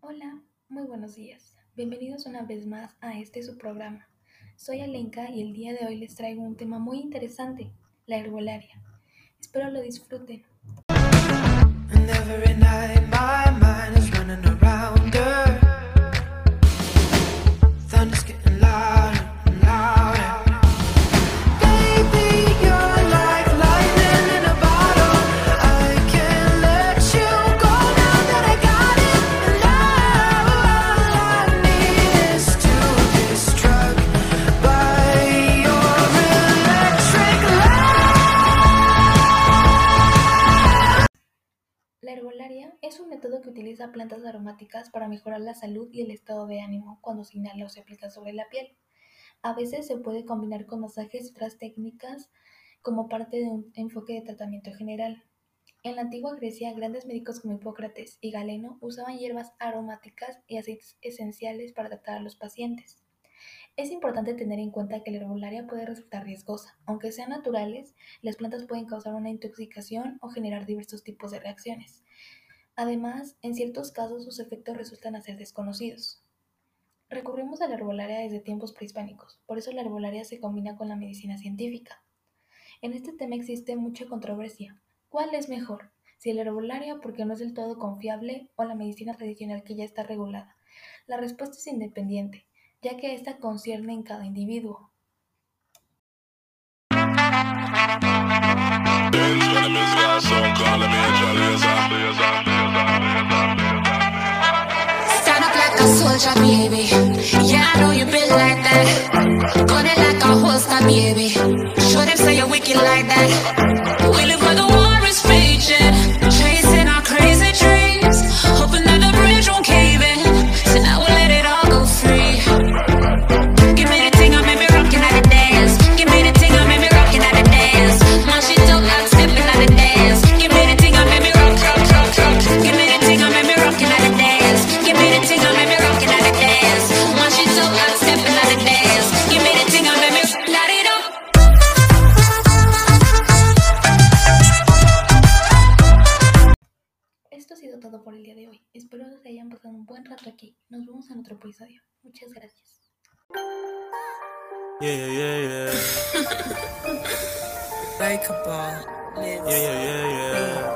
Hola, muy buenos días. Bienvenidos una vez más a este su programa. Soy Alenka y el día de hoy les traigo un tema muy interesante, la herbolaria. Espero lo disfruten. Un método que utiliza plantas aromáticas para mejorar la salud y el estado de ánimo cuando se inhala o se aplica sobre la piel. A veces se puede combinar con masajes y técnicas como parte de un enfoque de tratamiento general. En la antigua Grecia, grandes médicos como Hipócrates y Galeno usaban hierbas aromáticas y aceites esenciales para tratar a los pacientes. Es importante tener en cuenta que la herbolaria puede resultar riesgosa. Aunque sean naturales, las plantas pueden causar una intoxicación o generar diversos tipos de reacciones. Además, en ciertos casos sus efectos resultan ser desconocidos. Recurrimos a la herbolaria desde tiempos prehispánicos, por eso la herbolaria se combina con la medicina científica. En este tema existe mucha controversia. ¿Cuál es mejor? Si la herbolaria porque no es del todo confiable o la medicina tradicional que ya está regulada. La respuesta es independiente, ya que esta concierne en cada individuo. Soldier, baby. Yeah, I know you been like that. Gun it like a holster, baby. Show them say you're wicked like that. Buen rato aquí. Nos vemos en otro episodio. Muchas gracias. Yeah, yeah, yeah, yeah. Like a ball. Yeah, yeah, yeah, yeah.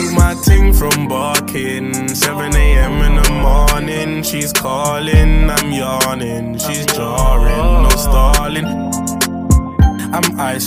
ting from barking. 7 a.m. in the morning. She's calling, I'm yawning. She's jarring, no stalling. I'm ice